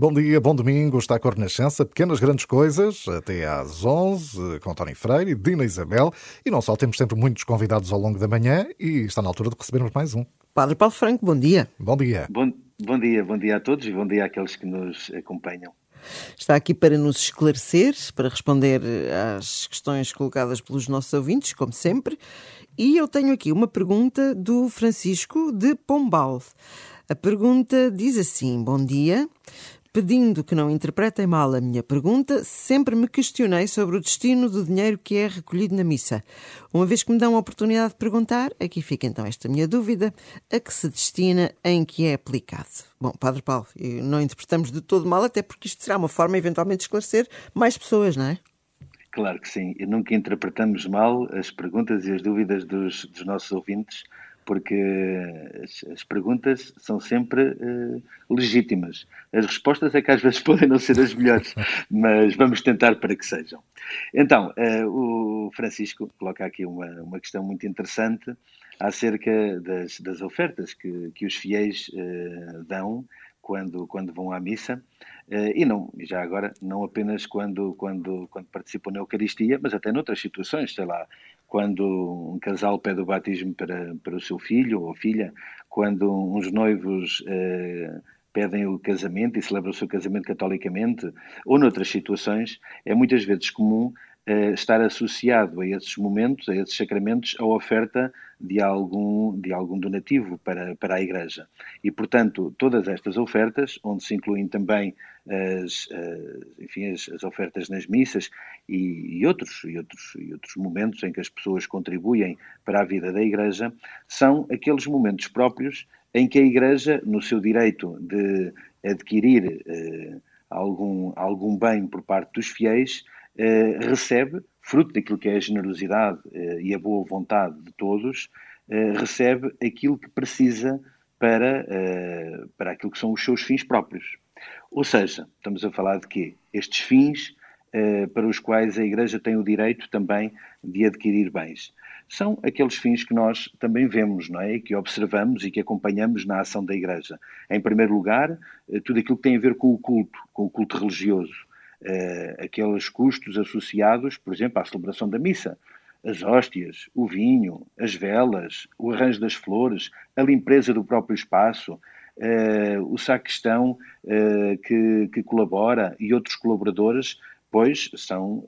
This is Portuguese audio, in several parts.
Bom dia, bom domingo, está a cor nascença, pequenas grandes coisas, até às 11, com Tony Freire e Dina Isabel. E não só, temos sempre muitos convidados ao longo da manhã e está na altura de recebermos mais um. Padre Paulo Franco, bom dia. Bom dia. Bom, bom dia, bom dia a todos e bom dia àqueles que nos acompanham. Está aqui para nos esclarecer, para responder às questões colocadas pelos nossos ouvintes, como sempre. E eu tenho aqui uma pergunta do Francisco de Pombal. A pergunta diz assim: Bom dia. Pedindo que não interpretem mal a minha pergunta, sempre me questionei sobre o destino do dinheiro que é recolhido na missa. Uma vez que me dão a oportunidade de perguntar, aqui fica então esta minha dúvida: a que se destina, em que é aplicado? Bom, Padre Paulo, não interpretamos de todo mal, até porque isto será uma forma eventualmente de esclarecer mais pessoas, não é? Claro que sim, nunca interpretamos mal as perguntas e as dúvidas dos, dos nossos ouvintes porque as, as perguntas são sempre uh, legítimas. As respostas é que às vezes podem não ser as melhores, mas vamos tentar para que sejam. Então, uh, o Francisco coloca aqui uma, uma questão muito interessante acerca das, das ofertas que, que os fiéis uh, dão quando, quando vão à missa, e não, já agora, não apenas quando, quando, quando participam na Eucaristia, mas até noutras situações, sei lá, quando um casal pede o batismo para, para o seu filho ou filha, quando uns noivos eh, pedem o casamento e celebram o seu casamento catolicamente, ou noutras situações, é muitas vezes comum estar associado a esses momentos, a esses sacramentos, a oferta de algum, de algum donativo para, para a Igreja. E, portanto, todas estas ofertas, onde se incluem também as, as enfim, as, as, ofertas nas missas e, e, outros, e, outros, e outros momentos em que as pessoas contribuem para a vida da Igreja, são aqueles momentos próprios em que a Igreja, no seu direito de adquirir eh, algum, algum bem por parte dos fiéis, eh, recebe, fruto daquilo que é a generosidade eh, e a boa vontade de todos, eh, recebe aquilo que precisa para, para aquilo que são os seus fins próprios. Ou seja, estamos a falar de quê? Estes fins para os quais a Igreja tem o direito também de adquirir bens. São aqueles fins que nós também vemos, não é? Que observamos e que acompanhamos na ação da Igreja. Em primeiro lugar, tudo aquilo que tem a ver com o culto, com o culto religioso uh, aqueles custos associados, por exemplo, à celebração da missa. As hóstias, o vinho, as velas, o arranjo das flores, a limpeza do próprio espaço, uh, o sacristão uh, que, que colabora e outros colaboradores pois são,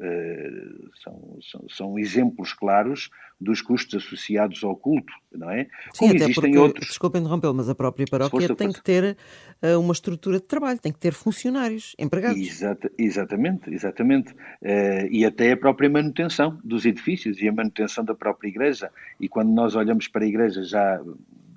são, são, são, exemplos claros dos custos associados ao culto, não é? Sim, Como até existem porque, outros. Desculpa interromper, mas a própria paróquia tem que ter uh, uma estrutura de trabalho, tem que ter funcionários, empregados. Exata, exatamente, exatamente. Uh, e até a própria manutenção dos edifícios e a manutenção da própria igreja. E quando nós olhamos para a igreja já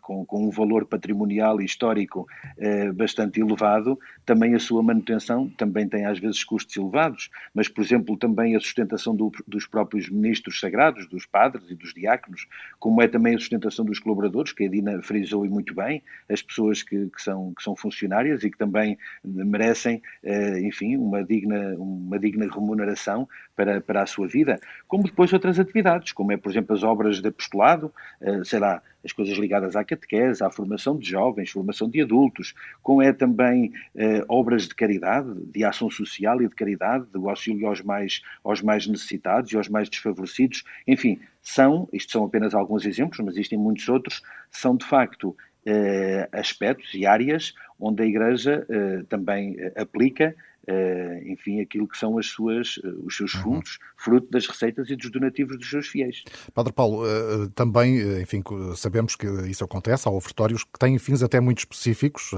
com, com um valor patrimonial e histórico eh, bastante elevado, também a sua manutenção também tem às vezes custos elevados, mas, por exemplo, também a sustentação do, dos próprios ministros sagrados, dos padres e dos diáconos, como é também a sustentação dos colaboradores, que a Dina frisou e muito bem, as pessoas que, que são, que são funcionárias e que também merecem, eh, enfim, uma digna, uma digna remuneração para, para a sua vida, como depois outras atividades, como é, por exemplo, as obras de apostolado, eh, sei lá, as coisas ligadas à catequese, à formação de jovens, formação de adultos, como é também eh, obras de caridade, de ação social e de caridade, do auxílio aos mais, aos mais necessitados e aos mais desfavorecidos. Enfim, são, isto são apenas alguns exemplos, mas existem muitos outros, são de facto eh, aspectos e áreas onde a Igreja eh, também eh, aplica Uh, enfim, aquilo que são as suas, uh, os seus uhum. fundos, uhum. fruto das receitas e dos donativos dos seus fiéis. Padre Paulo, uh, também, enfim, sabemos que isso acontece, há ofertórios que têm fins até muito específicos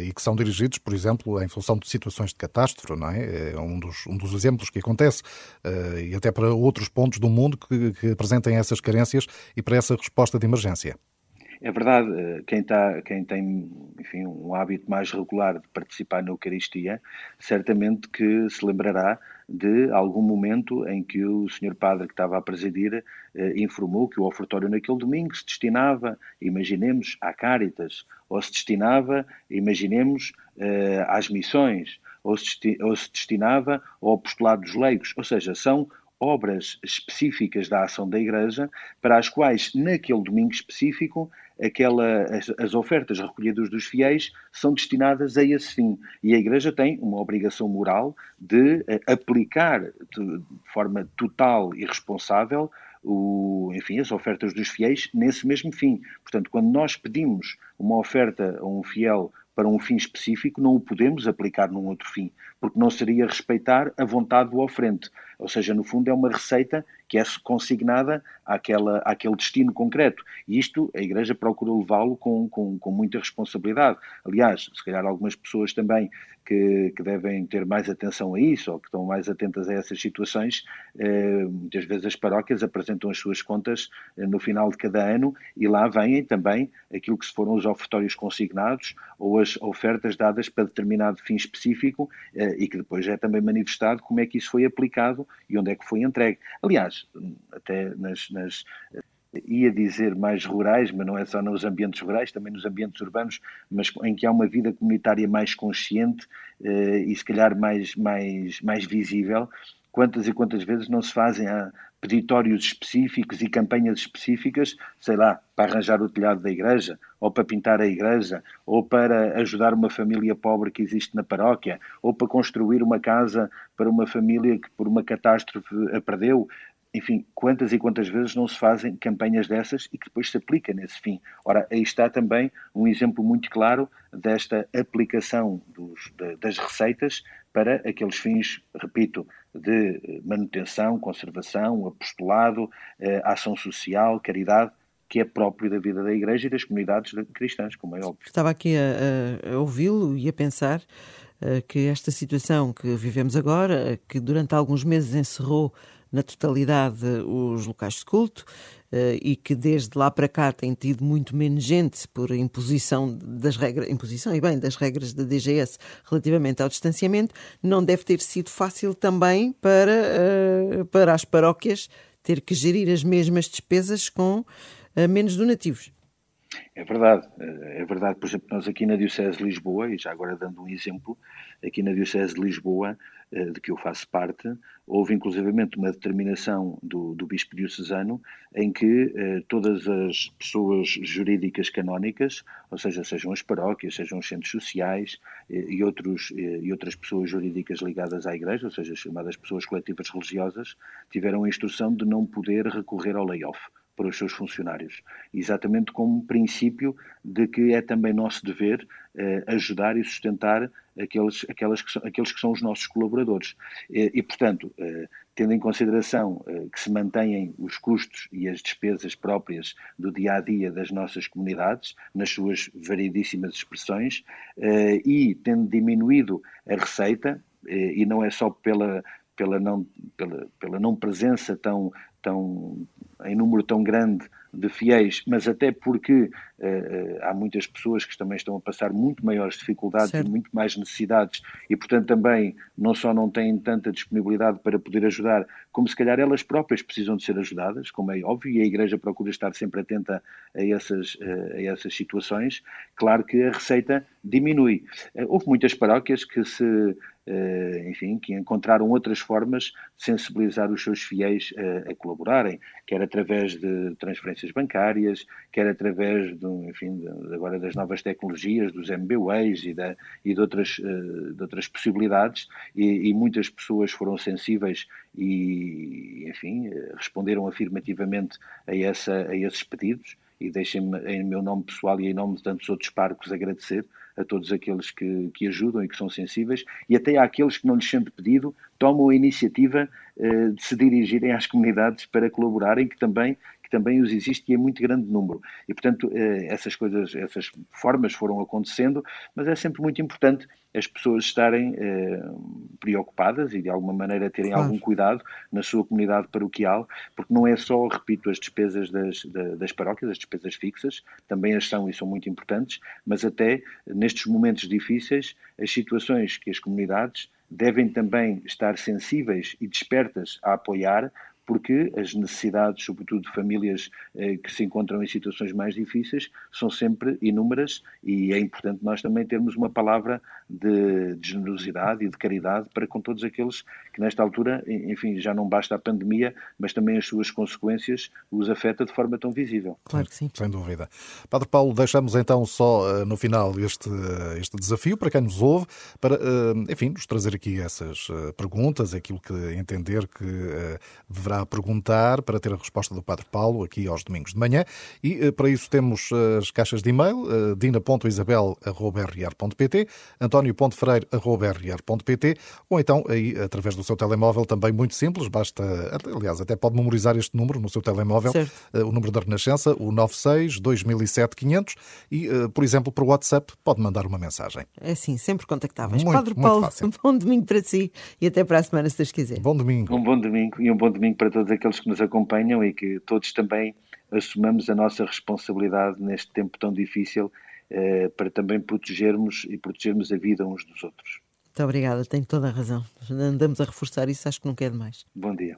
e que são dirigidos, por exemplo, em função de situações de catástrofe, não é? É um dos, um dos exemplos que acontece, e até para outros pontos do mundo que, que apresentem essas carências e para essa resposta de emergência. É verdade, eh, quem, tá, quem tem enfim, um hábito mais regular de participar na Eucaristia, certamente que se lembrará de algum momento em que o senhor padre que estava a presidir eh, informou que o ofertório naquele domingo se destinava, imaginemos, à Cáritas, ou se destinava, imaginemos, eh, às missões, ou se, ou se destinava ao apostolado dos leigos, ou seja, são obras específicas da ação da Igreja, para as quais, naquele domingo específico, aquela, as, as, ofertas recolhidas dos fiéis são destinadas a esse fim. E a Igreja tem uma obrigação moral de uh, aplicar de forma total e responsável o, enfim, as ofertas dos fiéis nesse mesmo fim. Portanto, quando nós pedimos uma oferta a um fiel para um fim específico, não o podemos aplicar num outro fim, porque não seria respeitar a vontade do oferente. Ou seja, no fundo, é uma receita que é consignada àquela, àquele destino concreto. E isto a Igreja procura levá-lo com, com, com, muita responsabilidade. Aliás, se calhar algumas pessoas também que, que, devem ter mais atenção a isso ou que estão mais atentas a essas situações, eh, muitas vezes as paróquias apresentam as suas contas eh, no final de cada ano e lá vêm também aquilo que se foram os ofertórios consignados ou as ofertas dadas para determinado fim específico eh, e que depois é também manifestado como é que isso foi aplicado e onde é que foi entregue. Aliás, até nas, nas ia dizer mais rurais, mas não é só nos ambientes rurais, também nos ambientes urbanos, mas em que há uma vida comunitária mais consciente eh, e se calhar mais, mais, mais visível. Quantas e quantas vezes não se fazem peditórios específicos e campanhas específicas, sei lá, para arranjar o telhado da igreja, ou para pintar a igreja, ou para ajudar uma família pobre que existe na paróquia, ou para construir uma casa para uma família que por uma catástrofe a perdeu enfim, quantas e quantas vezes não se fazem campanhas dessas e que depois se aplica nesse fim. Ora, aí está também um exemplo muito claro desta aplicação dos, das receitas para aqueles fins, repito, de manutenção, conservação, apostolado, eh, ação social, caridade, que é próprio da vida da Igreja e das comunidades cristãs, como é óbvio. Estava aqui a, a ouvi-lo e a pensar uh, que esta situação que vivemos agora, que durante alguns meses encerrou na totalidade os locais de culto eh, e que desde lá para cá tem tido muito menos gente por imposição das regras, imposição e bem das regras da DGS relativamente ao distanciamento, não deve ter sido fácil também para, eh, para as paróquias ter que gerir as mesmas despesas com eh, menos donativos. É verdade, é verdade. Por exemplo, nós aqui na Diocese de Lisboa, e já agora dando um exemplo, aqui na Diocese de Lisboa, eh, de que eu faço parte, houve inclusivamente uma determinação do, do Bispo Diocesano em que eh, todas as pessoas jurídicas canónicas, ou seja, sejam as paróquias, sejam os centros sociais eh, e, outros, eh, e outras pessoas jurídicas ligadas à Igreja, ou seja, chamadas pessoas coletivas religiosas, tiveram a instrução de não poder recorrer ao layoff para os seus funcionários. Exatamente como princípio de que é também nosso dever eh, ajudar e sustentar aqueles, aquelas que são, aqueles que são os nossos colaboradores. E portanto, eh, tendo em consideração eh, que se mantêm os custos e as despesas próprias do dia a dia das nossas comunidades, nas suas variedíssimas expressões, eh, e tendo diminuído a receita, eh, e não é só pela, pela não, pela, pela não presença tão, tão, em número tão grande de fiéis, mas até porque uh, uh, há muitas pessoas que também estão a passar muito maiores dificuldades certo. e muito mais necessidades e, portanto, também não só não têm tanta disponibilidade para poder ajudar, como se calhar elas próprias precisam de ser ajudadas, como é óbvio, e a Igreja procura estar sempre atenta a essas, uh, a essas situações. Claro que a receita diminui. houve muitas paróquias que se enfim, que encontraram outras formas de sensibilizar os seus fiéis a colaborarem, quer através de transferências bancárias, quer através do, enfim, de, agora das novas tecnologias, dos MBWays e, da, e de, outras, eh, de outras possibilidades, e, e muitas pessoas foram sensíveis e, enfim, responderam afirmativamente a, essa, a esses pedidos. E deixem-me, em meu nome pessoal e em nome de tantos outros parcos, agradecer a todos aqueles que, que ajudam e que são sensíveis. E até àqueles que não lhes sendo pedido tomam a iniciativa eh, de se dirigirem às comunidades para colaborarem, que também também os existe e em muito grande número. E, portanto, eh, essas coisas, essas formas foram acontecendo, mas é sempre muito importante as pessoas estarem eh, preocupadas e, de alguma maneira, terem claro. algum cuidado na sua comunidade paroquial, porque não é só, repito, as despesas das, das paróquias, as despesas fixas, também as são e são muito importantes, mas até nestes momentos difíceis, as situações que as comunidades devem também estar sensíveis e despertas a apoiar, porque as necessidades, sobretudo de famílias eh, que se encontram em situações mais difíceis, são sempre inúmeras e é importante nós também termos uma palavra de, de generosidade e de caridade para com todos aqueles que nesta altura, enfim, já não basta a pandemia, mas também as suas consequências os afeta de forma tão visível. Claro que sim. Sem dúvida. Padre Paulo, deixamos então só eh, no final este, este desafio para quem nos ouve, para, eh, enfim, nos trazer aqui essas eh, perguntas, aquilo que entender que deverá perguntar para ter a resposta do Padre Paulo aqui aos domingos de manhã. E para isso temos as caixas de e-mail, dina.isabel.rr.pt, antonio.freire.rr.pt ou então aí através do seu telemóvel também muito simples, basta, aliás, até pode memorizar este número no seu telemóvel, certo. o número da Renascença, o 96 2007 500 e, por exemplo, por WhatsApp pode mandar uma mensagem. É assim, sempre contactáveis. Muito, Padre Paulo, fácil. um bom domingo para si e até para a semana, se Deus quiser. Bom domingo. Um bom domingo e um bom domingo para todos aqueles que nos acompanham e que todos também assumamos a nossa responsabilidade neste tempo tão difícil eh, para também protegermos e protegermos a vida uns dos outros. Muito obrigada, tem toda a razão. Andamos a reforçar isso, acho que não quer demais. Bom dia.